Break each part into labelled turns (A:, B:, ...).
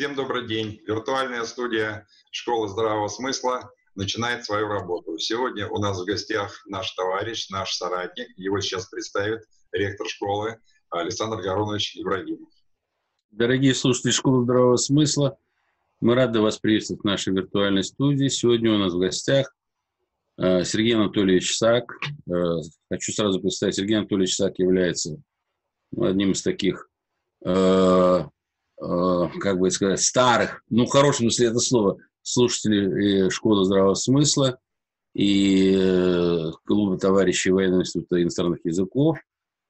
A: Всем добрый день. Виртуальная студия Школы здравого смысла начинает свою работу. Сегодня у нас в гостях наш товарищ, наш соратник. Его сейчас представит ректор школы Александр Гаронович Ибрагимов.
B: Дорогие слушатели Школы здравого смысла, мы рады вас приветствовать в нашей виртуальной студии. Сегодня у нас в гостях э, Сергей Анатольевич Сак. Э, хочу сразу представить, Сергей Анатольевич Сак является одним из таких э, как бы сказать, старых, ну, в хорошем смысле это слово, слушателей школы здравого смысла и э, клуба товарищей военного института иностранных языков,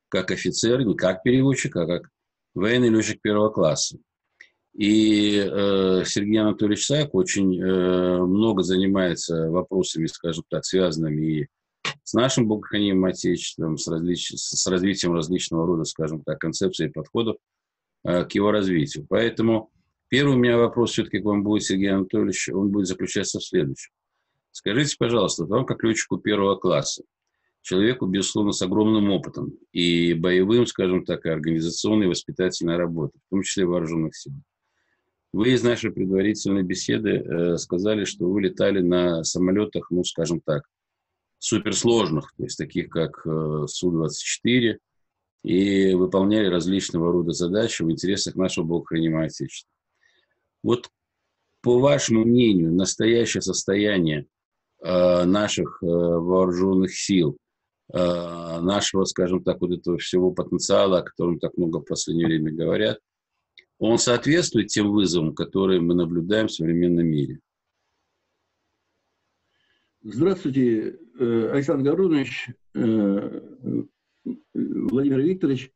B: как офицер, не как переводчик, а как военный летчик первого класса. И э, Сергей Анатольевич Сак очень э, много занимается вопросами, скажем так, связанными и с нашим богохранимым Отечеством, с, различ... с развитием различного рода, скажем так, концепций и подходов Э, к его развитию. Поэтому первый у меня вопрос все-таки к вам будет, Сергей Анатольевич, он будет заключаться в следующем. Скажите, пожалуйста, вам как летчику первого класса, человеку, безусловно, с огромным опытом и боевым, скажем так, и организационной, и воспитательной работы, в том числе вооруженных сил. Вы из нашей предварительной беседы э, сказали, что вы летали на самолетах, ну, скажем так, суперсложных, то есть таких как э, Су-24, и выполняли различного рода задачи в интересах нашего богохранимого Отечества. Вот по вашему мнению, настоящее состояние э, наших э, вооруженных сил, э, нашего, скажем так, вот этого всего потенциала, о котором так много в последнее время говорят, он соответствует тем вызовам, которые мы наблюдаем в современном мире?
C: Здравствуйте, э, Александр Гарунович. Владимир Викторович.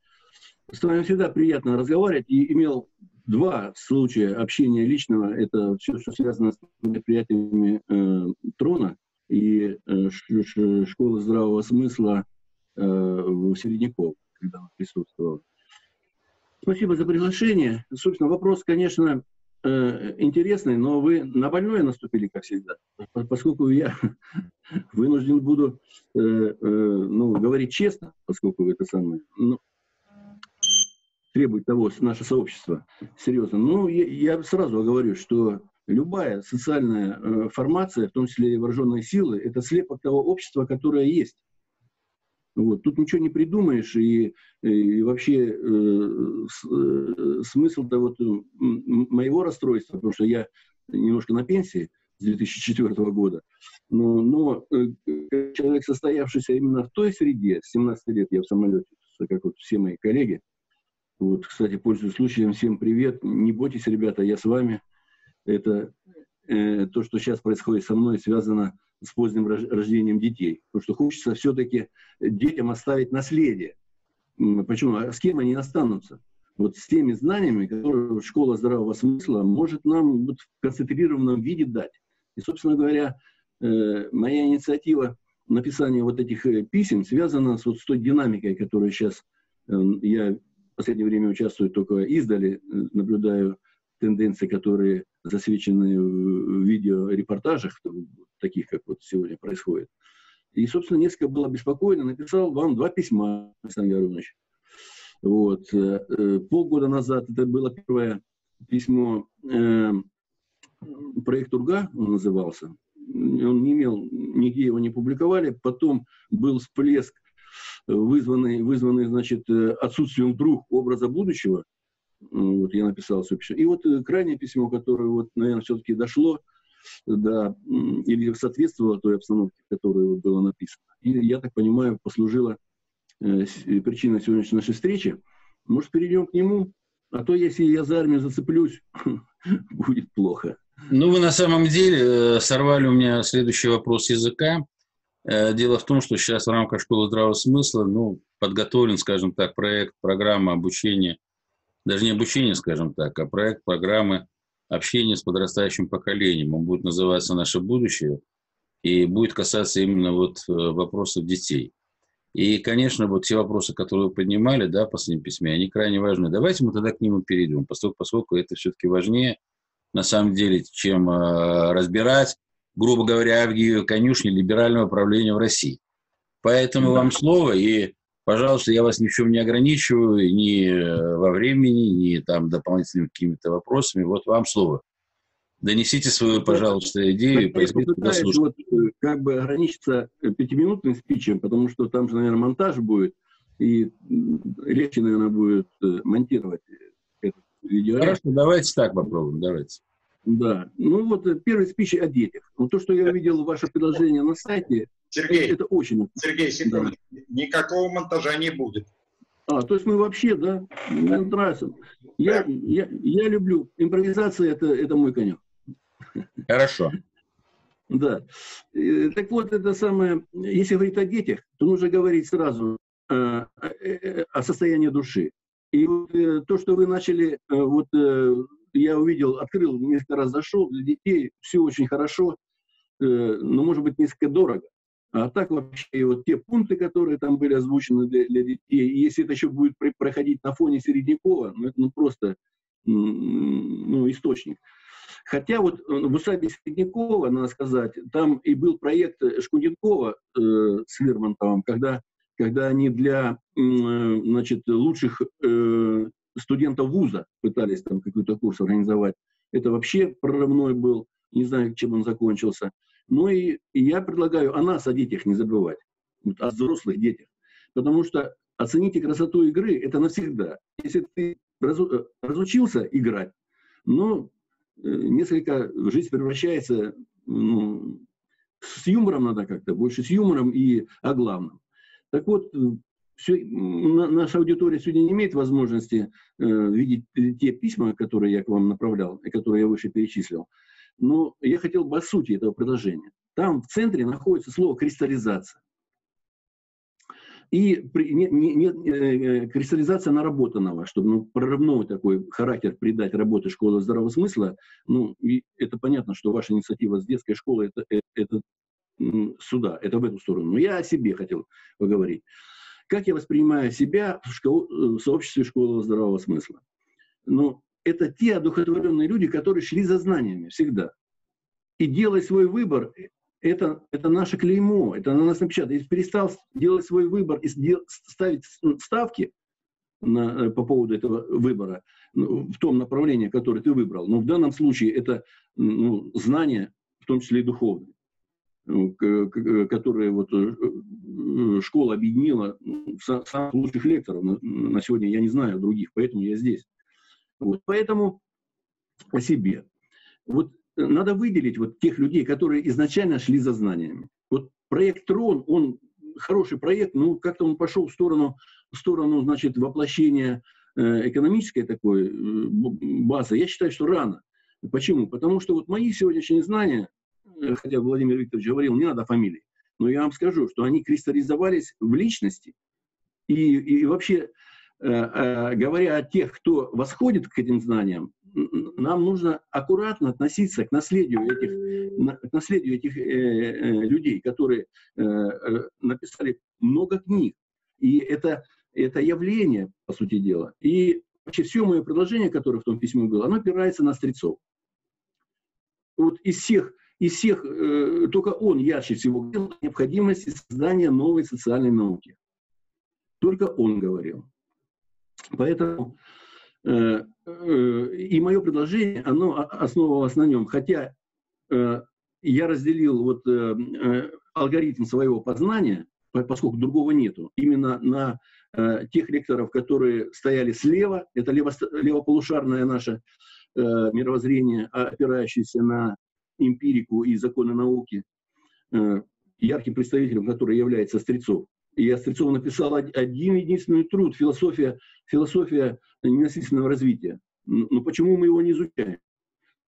C: С вами всегда приятно разговаривать. И имел два случая общения личного. Это все, что связано с мероприятиями э, трона и э, школы здравого смысла э, в Середняков, когда он присутствовал. Спасибо за приглашение. Собственно, вопрос, конечно, э, интересный, но вы на больное наступили, как всегда. Поскольку я вынужден буду э, э, ну, говорить честно, поскольку это самое, ну, требует того наше сообщество, серьезно. Ну, я, я сразу говорю, что любая социальная э, формация, в том числе и вооруженные силы, это слепок того общества, которое есть. Вот. Тут ничего не придумаешь, и, и вообще э, с, э, смысл того вот, моего расстройства, потому что я немножко на пенсии с 2004 года, но, но э, человек, состоявшийся именно в той среде, с 17 лет я в самолете, как вот все мои коллеги, вот, кстати, пользуясь случаем, всем привет, не бойтесь, ребята, я с вами, это э, то, что сейчас происходит со мной, связано с поздним рождением детей. Потому что хочется все-таки детям оставить наследие. Почему? А с кем они останутся? Вот с теми знаниями, которые школа здравого смысла может нам вот в концентрированном виде дать. И, собственно говоря, э, моя инициатива написания вот этих э, писем связана с, вот, с той динамикой, которая сейчас э, я в последнее время участвую только издали, наблюдаю тенденции, которые засвечены в видеорепортажах, таких, как вот сегодня происходит. И, собственно, несколько было беспокойно, написал вам два письма, Александр Ярович. Вот. Э, э, полгода назад это было первое письмо, э, проект Урга он назывался. Он не имел, нигде его не публиковали. Потом был всплеск, вызванный, вызванный значит, отсутствием вдруг образа будущего. Вот я написал все письмо. И вот крайнее письмо, которое, вот, наверное, все-таки дошло, да, или соответствовало той обстановке, которая было написано. И, я так понимаю, послужило э, причиной сегодняшней нашей встречи. Может, перейдем к нему? А то, если я за армию зацеплюсь, будет плохо.
B: Ну, вы на самом деле э, сорвали у меня следующий вопрос языка. Э, дело в том, что сейчас в рамках школы здравого смысла ну, подготовлен, скажем так, проект, программа обучения, даже не обучение, скажем так, а проект программы общение с подрастающим поколением. Он будет называться «Наше будущее» и будет касаться именно вот э, вопросов детей. И, конечно, вот те вопросы, которые вы поднимали, да, в последнем письме, они крайне важны. Давайте мы тогда к ним перейдем, поскольку, поскольку это все-таки важнее, на самом деле, чем э, разбирать, грубо говоря, Авгиеву конюшни либерального правления в России. Поэтому да. вам слово, и Пожалуйста, я вас ни в чем не ограничиваю, ни э, во времени, ни там дополнительными какими-то вопросами. Вот вам слово. Донесите свою, пожалуйста, идею.
C: Я вот, э, как бы ограничиться пятиминутным спичем, потому что там же, наверное, монтаж будет, и легче, наверное, будет монтировать
B: этот видео. Хорошо, давайте так попробуем, давайте.
C: Да. Ну вот э, первый спич о детях. Вот то, что я увидел ваше предложение на сайте,
A: Сергей, это очень... Сергей, секунду. Да. Никакого монтажа не будет.
C: А, то есть мы вообще, да, мне нравится. Я, я, я люблю. Импровизация это, это мой конек.
B: Хорошо.
C: Да. Э, так вот, это самое, если говорить о детях, то нужно говорить сразу э, э, о состоянии души. И вот, то, что вы начали вот я увидел, открыл, несколько раз зашел, для детей все очень хорошо, э, но, может быть, несколько дорого. А так вообще вот те пункты, которые там были озвучены для, для детей, и если это еще будет проходить на фоне Середнякова, ну это ну, просто ну, источник. Хотя вот э, в усадьбе Середнякова, надо сказать, там и был проект Шкуденкова э, с Лермонтовым, когда, когда они для э, значит, лучших э, студентов вуза пытались там какой-то курс организовать. Это вообще прорывной был, не знаю, чем он закончился. Ну и, я предлагаю о нас, о детях не забывать, вот, о взрослых детях. Потому что оцените красоту игры, это навсегда. Если ты разу, э, разучился играть, ну, э, несколько, жизнь превращается, ну, с юмором надо как-то, больше с юмором и о главном. Так вот, все, наша аудитория сегодня не имеет возможности э, видеть те письма, которые я к вам направлял, и которые я выше перечислил. Но я хотел бы о сути этого предложения. Там в центре находится слово «кристаллизация». И при, не, не, не, э, кристаллизация наработанного, чтобы ну, прорывной такой характер придать работе школы здравого смысла, ну, и это понятно, что ваша инициатива с детской школы это, это, это сюда, это в эту сторону. Но я о себе хотел поговорить. Как я воспринимаю себя в, школ, в сообществе школы здравого смысла? Ну, это те одухотворенные люди, которые шли за знаниями всегда. И делать свой выбор, это, это наше клеймо, это на нас напечатано. Если перестал делать свой выбор и ставить ставки на, э, по поводу этого выбора ну, в том направлении, которое ты выбрал, но в данном случае это ну, знания, в том числе и духовные, ну, которые вот э, э, школа объединила самых лучших лекторов на, на сегодня, я не знаю других, поэтому я здесь. Вот, поэтому о себе. Вот э, надо выделить вот тех людей, которые изначально шли за знаниями. Вот проект Трон, он хороший проект, но как-то он пошел в сторону, в сторону значит, воплощения экономической такой базы. Я считаю, что рано. Почему? Потому что вот мои сегодняшние знания, хотя Владимир Викторович говорил, не надо фамилии, но я вам скажу, что они кристаллизовались в личности. И, и вообще, э, э, говоря о тех, кто восходит к этим знаниям, нам нужно аккуратно относиться к наследию этих, к наследию этих э, э, людей, которые э, э, написали много книг. И это, это явление, по сути дела. И вообще все мое предложение, которое в том письме было, оно опирается на стрельцов. Вот из всех из всех, э, только он ярче всего говорил о необходимости создания новой социальной науки. Только он говорил. Поэтому э, э, и мое предложение, оно основывалось на нем. Хотя э, я разделил вот, э, э, алгоритм своего познания, поскольку другого нету, именно на э, тех лекторов, которые стояли слева, это лево, левополушарное наше э, мировоззрение, опирающееся на эмпирику и законы науки, э, ярким представителем которой является Стрельцов. И я Стрельцов написал один единственный труд «Философия, философия ненасильственного развития». Но почему мы его не изучаем?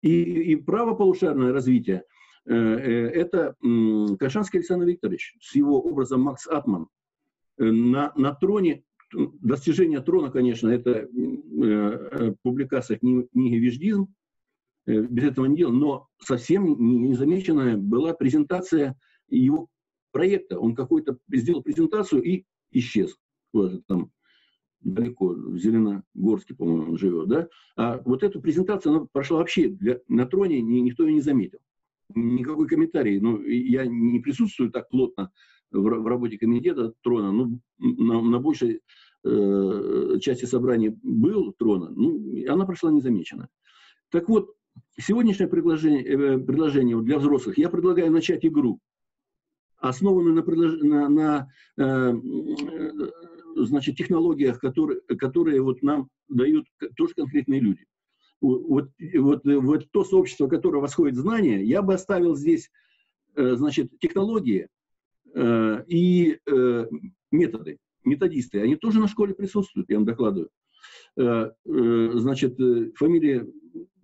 C: И, и правополушарное развитие э, э, – это Кашанский Александр Викторович с его образом Макс Атман. На, на троне, достижение трона, конечно, это публикация книги «Веждизм», Э, без этого не делал, но совсем незамеченная была презентация его проекта. Он какой-то сделал презентацию и исчез куда-то там далеко, в Зеленогорске, по-моему, он живет, да? А вот эту презентацию, она прошла вообще, для, на троне ни, никто ее не заметил. Никакой комментарий, ну, я не присутствую так плотно в, в работе комитета Трона, ну, на, на большей э, части собрания был Трона, ну, она прошла незамеченно. Так вот, сегодняшнее предложение, э, предложение для взрослых, я предлагаю начать игру, основанную на, на, на э, значит, технологиях, которые, которые вот нам дают тоже конкретные люди. Вот, вот, вот то сообщество, которое восходит знания, я бы оставил здесь э, значит, технологии э, и э, методы, методисты. Они тоже на школе присутствуют, я вам докладываю. Значит, фамилии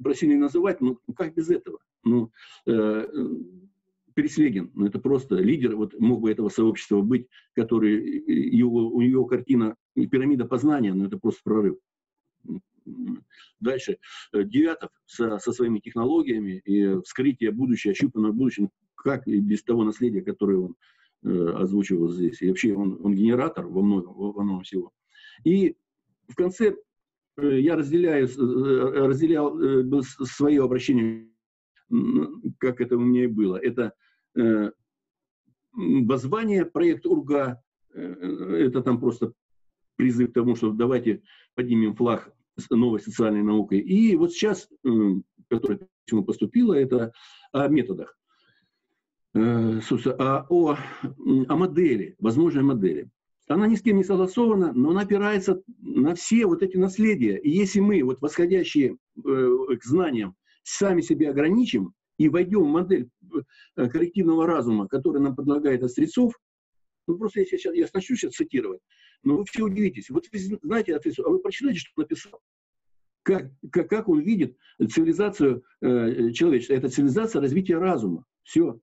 C: просили называть, ну как без этого? Ну, Переслегин, ну это просто лидер, вот мог бы этого сообщества быть, который, его, у него картина пирамида познания, но это просто прорыв. Дальше. Э, Девятов со, со своими технологиями и вскрытие будущего, ощупанного будущего, как и без того наследия, которое он э, озвучивал здесь. И вообще он, он генератор во многом, во многом всего. И в конце э, я разделяю, э, разделял э, свое обращение как это у меня и было. Это э, воззвание, проект УРГА, э, это там просто призыв к тому, что давайте поднимем флаг новой социальной наукой. И вот сейчас, э, которое почему поступило, это о методах. Э, о, о, о модели, возможной модели. Она ни с кем не согласована, но она опирается на все вот эти наследия. И если мы, вот восходящие э, к знаниям, сами себя ограничим и войдем в модель э, коллективного разума, который нам предлагает Острецов, ну просто я сейчас, я начну сейчас цитировать, но вы все удивитесь. Вот вы знаете Острецов, а вы прочитайте, что написал? Как, как, как он видит цивилизацию э, человечества? Это цивилизация развития разума. Все.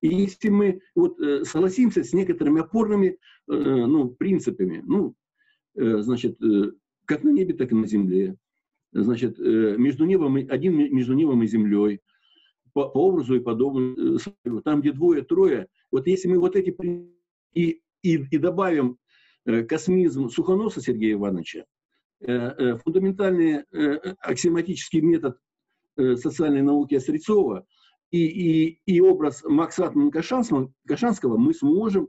C: И если мы вот, э, согласимся с некоторыми опорными э, ну, принципами, ну, э, значит, э, как на небе, так и на земле, значит, э, между небом, один между небом и землей, по, по образу и подобию, э, там, где двое-трое, вот если мы вот эти и, и, и добавим э, космизм Сухоноса Сергея Ивановича, фундаментальный аксиоматический метод социальной науки Острецова и, и, и образ Макса Кашанского, мы сможем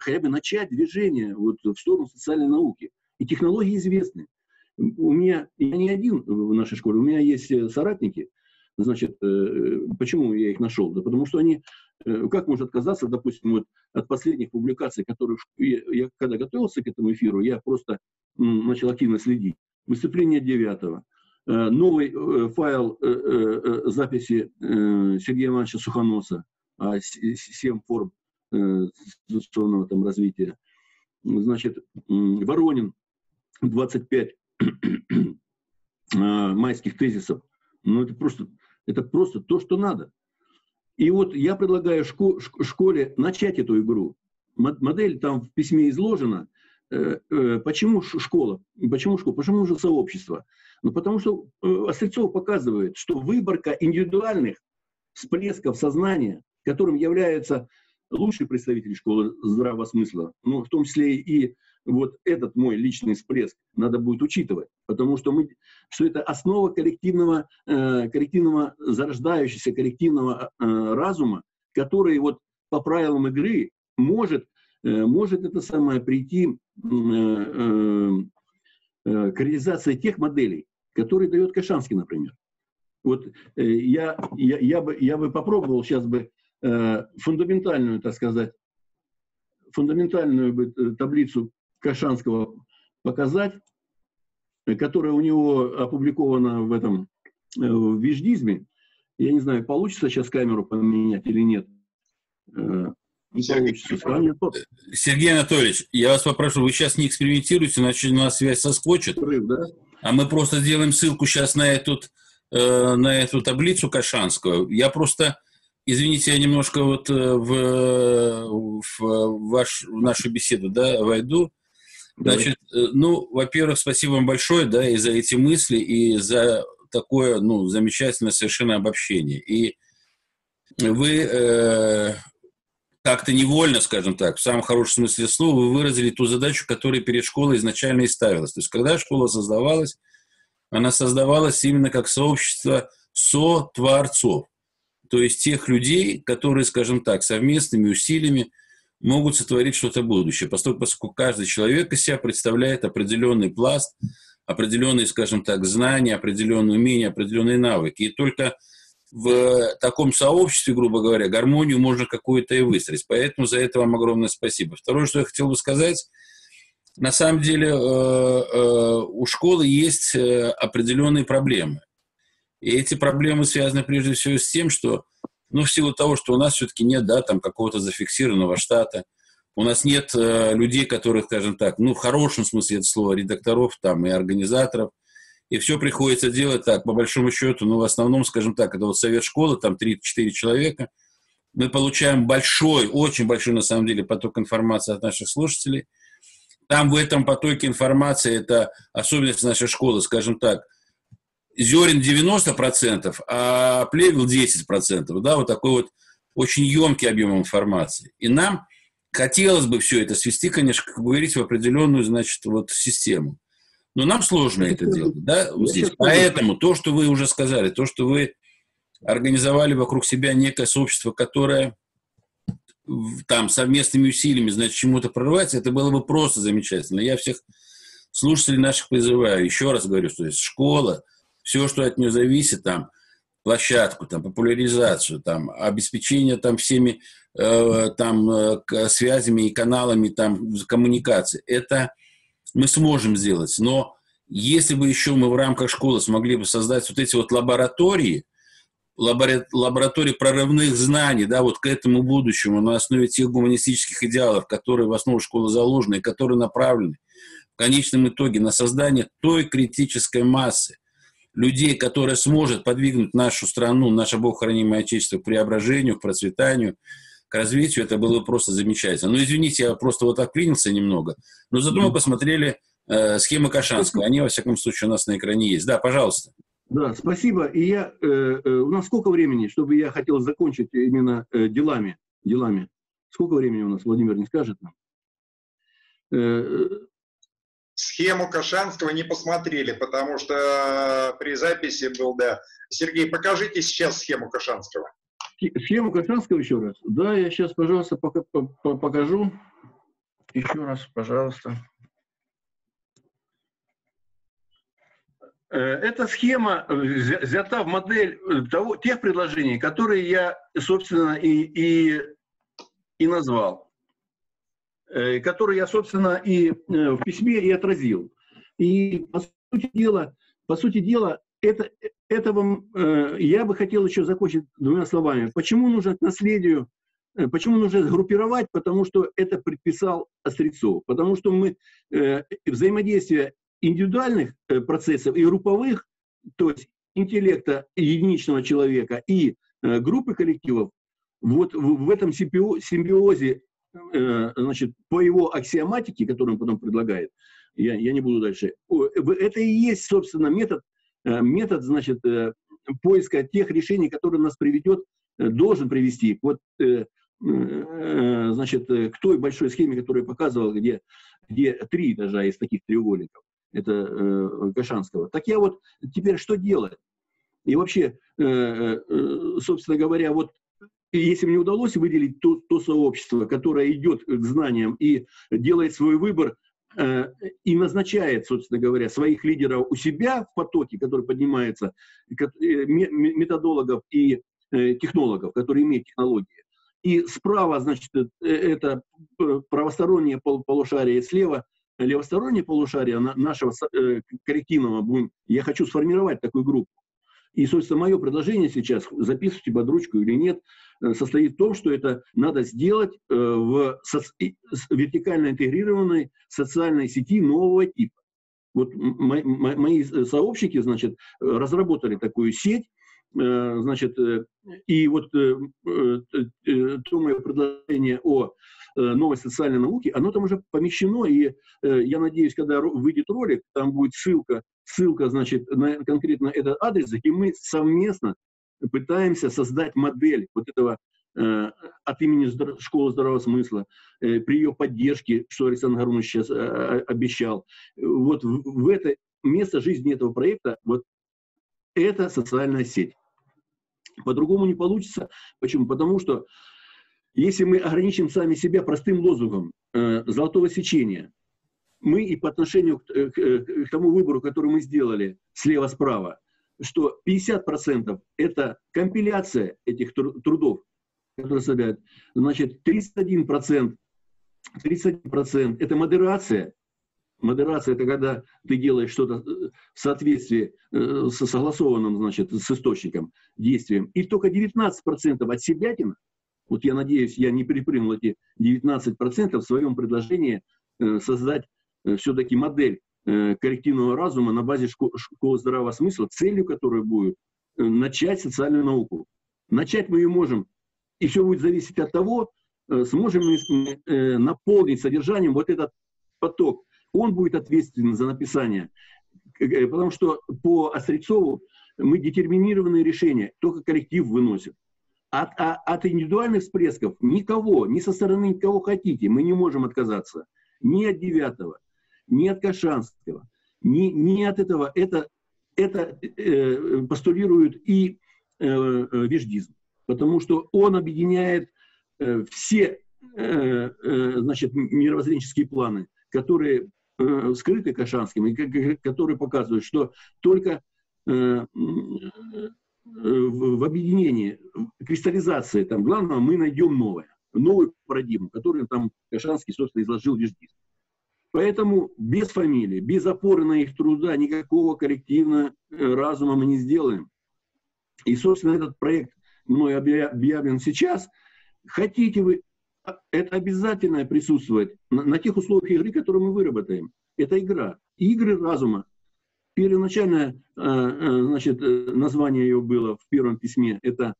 C: хотя бы начать движение вот в сторону социальной науки. И технологии известны у меня, я не один в нашей школе, у меня есть э, соратники, значит, э, почему я их нашел? Да потому что они, э, как можно отказаться, допустим, вот от последних публикаций, которые я, когда готовился к этому эфиру, я просто начал активно следить. Выступление девятого, новый файл записи Сергея Ивановича Сухоноса, 7 форм институционного там развития. Значит, Воронин, 25 А, майских тезисов. Ну, это просто, это просто то, что надо. И вот я предлагаю шко- школе начать эту игру. Модель там в письме изложена. Э, э, почему школа? Почему школа? Почему же сообщество? Ну, потому что э, Острецов показывает, что выборка индивидуальных всплесков сознания, которым являются лучшие представители школы здравого смысла, ну, в том числе и вот этот мой личный всплеск надо будет учитывать, потому что, мы, что это основа коллективного, э, коллективного зарождающегося коллективного э, разума, который вот по правилам игры может, э, может это самое прийти э, э, э, к реализации тех моделей, которые дает Кашанский, например. Вот э, я, я, я, бы, я бы попробовал сейчас бы э, фундаментальную, так сказать, фундаментальную бы э, таблицу Кашанского показать, которая у него опубликована в этом э, в виждизме. Я не знаю, получится сейчас камеру поменять или нет.
B: Э, не Сергей, Сергей Анатольевич, я вас попрошу, вы сейчас не экспериментируйте, иначе у нас связь соскочит. Рыб, да? А мы просто сделаем ссылку сейчас на эту, э, на эту таблицу Кашанского. Я просто, извините, я немножко вот в, в, ваш, в нашу беседу да, войду. Значит, э, ну, во-первых, спасибо вам большое, да, и за эти мысли, и за такое, ну, замечательное совершенно обобщение. И вы э, как-то невольно, скажем так, в самом хорошем смысле слова, вы выразили ту задачу, которая перед школой изначально и ставилась. То есть, когда школа создавалась, она создавалась именно как сообщество со-творцов. То есть тех людей, которые, скажем так, совместными усилиями могут сотворить что-то будущее, поскольку, каждый человек из себя представляет определенный пласт, определенные, скажем так, знания, определенные умения, определенные навыки. И только в таком сообществе, грубо говоря, гармонию можно какую-то и выстроить. Поэтому за это вам огромное спасибо. Второе, что я хотел бы сказать, на самом деле э, э, у школы есть э, определенные проблемы. И эти проблемы связаны прежде всего с тем, что, ну, в силу того, что у нас все-таки нет, да, там какого-то зафиксированного штата, у нас нет э, людей, которых, скажем так, ну, в хорошем смысле это слова, редакторов там и организаторов, и все приходится делать так, по большому счету, ну, в основном, скажем так, это вот совет школы, там 3-4 человека, мы получаем большой, очень большой, на самом деле, поток информации от наших слушателей. Там в этом потоке информации, это особенность нашей школы, скажем так, зерен 90%, а плевел 10%, да, вот такой вот очень емкий объем информации. И нам хотелось бы все это свести, конечно, как говорить, в определенную, значит, вот систему. Но нам сложно это делать, да, вот здесь. Поэтому то, что вы уже сказали, то, что вы организовали вокруг себя некое сообщество, которое там совместными усилиями, значит, чему-то прорывается, это было бы просто замечательно. Я всех слушателей наших призываю, еще раз говорю, что есть школа, все, что от нее зависит, там, площадку, там, популяризацию, там, обеспечение там всеми э, там э, связями и каналами там коммуникации. Это мы сможем сделать. Но если бы еще мы в рамках школы смогли бы создать вот эти вот лаборатории, лабора, лаборатории прорывных знаний, да, вот к этому будущему на основе тех гуманистических идеалов, которые в основу школы заложены и которые направлены в конечном итоге на создание той критической массы, людей, которая сможет подвигнуть нашу страну, наше богохранимое Отечество к преображению, к процветанию, к развитию, это было просто замечательно. Ну, извините, я просто вот так принялся немного. Но зато мы посмотрели э, схемы Кашанского. Они, во всяком случае, у нас на экране есть. Да, пожалуйста.
C: Да, спасибо. И я, э, э, у нас сколько времени, чтобы я хотел закончить именно э, делами, делами? Сколько времени у нас, Владимир, не скажет нам?
A: Э, Схему Кашанского не посмотрели, потому что при записи был, да. Сергей, покажите сейчас схему Кашанского.
C: Схему Кашанского еще раз? Да, я сейчас, пожалуйста, пока, покажу. Еще раз, пожалуйста. Э, эта схема взята в модель того, тех предложений, которые я, собственно, и, и, и назвал. Э, который я, собственно, и э, в письме и отразил. И, по сути дела, по сути дела это, этого э, я бы хотел еще закончить двумя словами. Почему нужно к наследию, почему нужно группировать? Потому что это предписал Острецов. Потому что мы взаимодействие индивидуальных процессов и групповых, то есть интеллекта единичного человека и группы коллективов, вот в этом симбиозе значит, по его аксиоматике, которую он потом предлагает, я, я не буду дальше, это и есть, собственно, метод, э, метод, значит, э, поиска тех решений, которые нас приведет, должен привести вот, значит, к той большой схеме, которую я показывал, где, где три этажа из таких треугольников, это Кашанского. Так я вот теперь что делать? И вообще, собственно говоря, вот если мне удалось выделить то, то сообщество, которое идет к знаниям и делает свой выбор, э, и назначает, собственно говоря, своих лидеров у себя в потоке, который поднимается, э, методологов и э, технологов, которые имеют технологии. И справа, значит, э, это правостороннее полушарие, слева левостороннее полушарие нашего коллективного. Я хочу сформировать такую группу. И, собственно, мое предложение сейчас, записывайте под ручку или нет, э, состоит в том, что это надо сделать э, в вертикально интегрированной социальной сети нового типа. Вот мои сообщники, значит, разработали такую сеть, э, значит, и вот то мое предложение о новой социальной науке, оно там уже помещено, и я надеюсь, когда выйдет ролик, там будет ссылка ссылка, значит, на конкретно этот адрес, и мы совместно пытаемся создать модель вот этого э, от имени школы здравого смысла, э, при ее поддержке, что Александр Гарунович сейчас э, обещал. Вот в, это место жизни этого проекта, вот это социальная сеть. По-другому не получится. Почему? Потому что если мы ограничим сами себя простым лозунгом золотого сечения, мы и по отношению к, к, к тому выбору, который мы сделали слева-справа, что 50% это компиляция этих трудов, которые составляют, значит, 31%, 31% это модерация, Модерация – это когда ты делаешь что-то э, в соответствии э, со согласованным, значит, с источником, действием. И только 19% от себятин, вот я надеюсь, я не перепрыгнул эти 19% в своем предложении э, создать все-таки модель коллективного разума на базе школы здравого смысла, целью которой будет начать социальную науку. Начать мы ее можем, и все будет зависеть от того, сможем мы наполнить содержанием вот этот поток он будет ответственен за написание. Э, потому что по Острецову мы детерминированные решения, только коллектив выносит. От, а, от индивидуальных всплесков никого, ни со стороны никого хотите, мы не можем отказаться. Ни от Девятого, ни от Кашанского, ни, ни от этого. Это, это э, постулирует и э, э, веждизм, потому что он объединяет э, все э, э, значит, мировоззренческие планы, которые э, скрыты Кашанским, и, которые показывают, что только э, в, объединении, кристаллизации там, главного мы найдем новое, новую парадигму, которую там Кашанский, собственно, изложил весь диск. Поэтому без фамилии, без опоры на их труда никакого коллективного э, разума мы не сделаем. И, собственно, этот проект мной объявлен сейчас. Хотите вы это обязательно присутствует на, на тех условиях игры, которые мы выработаем. Это игра. Игры разума. Первоначальное э, э, значит, название ее было в первом письме. Это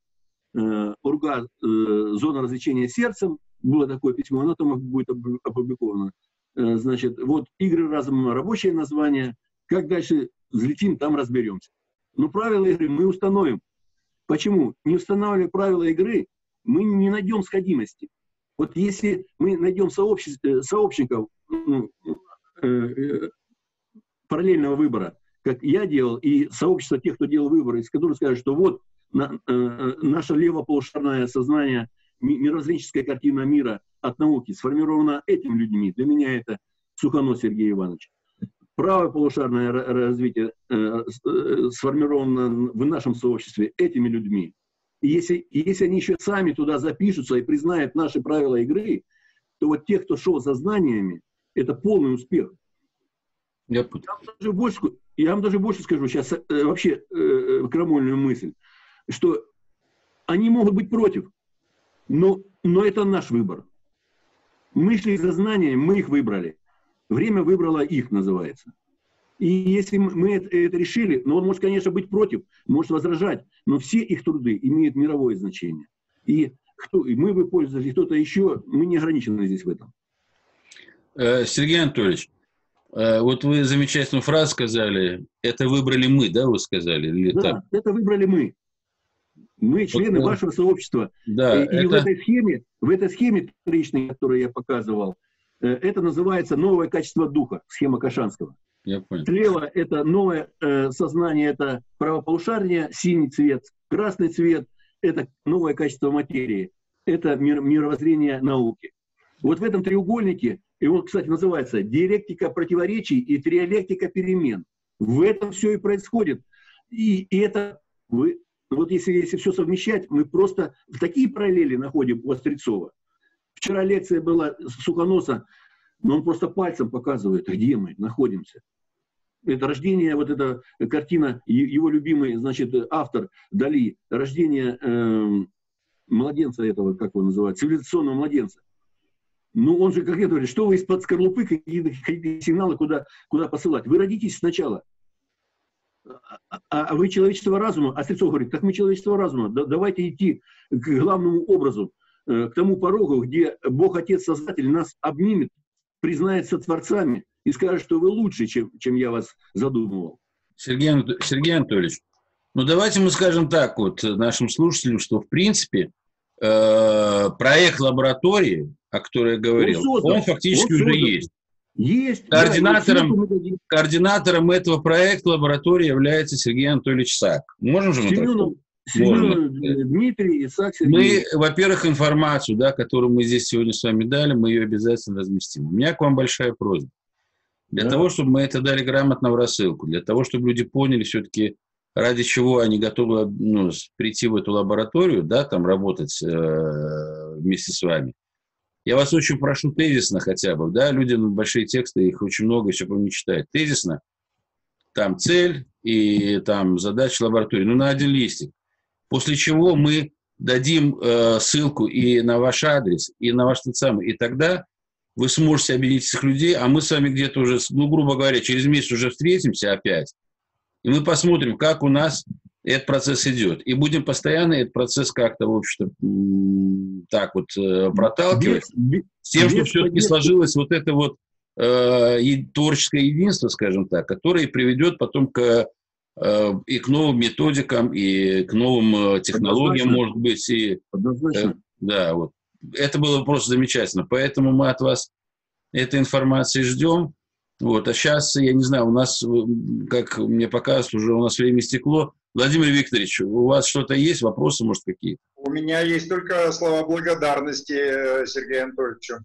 C: УРГА, зона развлечения сердцем. Было такое письмо, оно там будет опубликовано. Э, значит, вот игры разума, рабочее название. Как дальше взлетим, там разберемся. Но правила игры мы установим. Почему? Не устанавливая правила игры, мы не найдем сходимости. Вот если мы найдем э, сообщников ну, э, э, параллельного выбора, как я делал, и сообщество тех, кто делал выборы, из которых скажут, что вот на, э, наше левополушарное сознание, мировоззренческая картина мира от науки сформирована этими людьми. Для меня это Суханов Сергей Иванович. Правое полушарное развитие э, сформировано в нашем сообществе этими людьми. И если, если они еще сами туда запишутся и признают наши правила игры, то вот тех, кто шел за знаниями, это полный успех. Я, я, вам, даже больше, я вам даже больше скажу сейчас э, вообще э, э, крамольную мысль, что они могут быть против, но, но это наш выбор. Мы шли за знаниями, мы их выбрали. Время выбрало их, называется. И если мы это, это решили, ну, он может, конечно, быть против, может возражать, но все их труды имеют мировое значение. И, кто, и мы бы пользовались, кто-то еще, мы не ограничены здесь в этом.
B: Э, Сергей Анатольевич, э, вот вы замечательную фразу сказали, это выбрали мы, да, вы сказали? Или
C: да, так? это выбрали мы. Мы члены вот, вашего сообщества.
B: Да,
C: и, это... и в этой схеме, в этой схеме вторичной, которую я показывал, э, это называется новое качество духа, схема Кашанского. Я понял. Слева это новое э, сознание, это правополушарие, синий цвет, красный цвет, это новое качество материи, это мир, мировоззрение науки. Вот в этом треугольнике, и он, кстати, называется диалектика противоречий и триалектика перемен. В этом все и происходит. И, и это, вы, вот если, если все совмещать, мы просто в такие параллели находим у Острецова. Вчера лекция была Сухоноса но он просто пальцем показывает, где мы находимся. Это рождение, вот эта картина, его любимый, значит, автор Дали, рождение э, младенца этого, как его называют, цивилизационного младенца. Ну, он же, как я говорю, что вы из-под скорлупы, какие-то какие сигналы куда, куда посылать? Вы родитесь сначала. А, а, вы человечество разума, а Стрельцов говорит, так мы человечество разума, да, давайте идти к главному образу, э, к тому порогу, где Бог Отец Создатель нас обнимет признается творцами и скажет, что вы лучше, чем, чем я вас задумывал.
B: Сергей, Сергей Анатольевич, ну давайте мы скажем так вот нашим слушателям, что в принципе э, проект лаборатории, о которой я говорил, он, создан, он фактически он уже есть.
C: Есть.
B: Координатором, да, координатором этого проекта лаборатории является Сергей Анатольевич Сак. Можем же мы
C: Семеном, Можно. Дмитрий, Исаак,
B: Сергей. Мы, во-первых, информацию, да, которую мы здесь сегодня с вами дали, мы ее обязательно разместим. У меня к вам большая просьба. Для да. того, чтобы мы это дали грамотно в рассылку, для того, чтобы люди поняли все-таки, ради чего они готовы ну, прийти в эту лабораторию, да, там работать э, вместе с вами. Я вас очень прошу тезисно хотя бы, да, люди ну, большие тексты, их очень много, еще не читают. Тезисно, там цель и там задача лаборатории, ну, на один листик. После чего мы дадим э, ссылку и на ваш адрес, и на ваш тот самый, и тогда вы сможете объединить этих людей, а мы с вами где-то уже, ну, грубо говоря, через месяц уже встретимся опять, и мы посмотрим, как у нас этот процесс идет. И будем постоянно этот процесс как-то, в общем-то, так вот э, проталкивать, без, с тем, чтобы все-таки сложилось вот это вот э, творческое единство, скажем так, которое приведет потом к э, и к новым методикам, и к новым э, технологиям, Однозначно. может быть. И, Однозначно. да, вот это было просто замечательно. Поэтому мы от вас этой информации ждем. Вот. А сейчас, я не знаю, у нас, как мне показывают, уже у нас время стекло. Владимир Викторович, у вас что-то есть, вопросы, может, какие?
A: У меня есть только слова благодарности э, Сергею Анатольевичу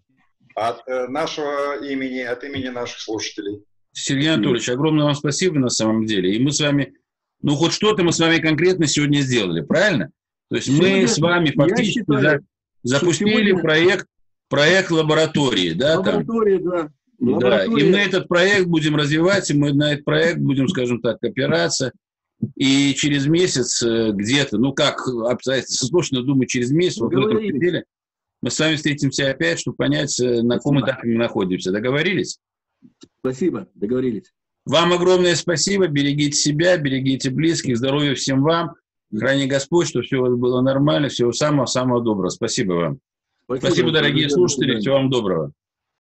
A: от э, нашего имени, от имени наших слушателей.
B: Сергей Анатольевич, огромное вам спасибо на самом деле. И мы с вами, ну хоть что-то мы с вами конкретно сегодня сделали, правильно? То есть сегодня, мы с вами фактически считаю, запустили сегодня... проект, проект лаборатории, да? Лаборатория, там. да. Лаборатория. Да, и мы этот проект будем развивать, и мы на этот проект будем, скажем так, опираться. И через месяц э, где-то, ну как обстоятельства сложно думать, через месяц, вот в этом неделе, мы с вами встретимся опять, чтобы понять, э, на каком этапе мы находимся. Договорились?
C: Спасибо, договорились.
B: Вам огромное спасибо, берегите себя, берегите близких, здоровья всем вам. Храни Господь, чтобы все у вас было нормально. Всего самого-самого доброго. Спасибо вам. Спасибо, Спасибо дорогие слушатели. Всего вам доброго.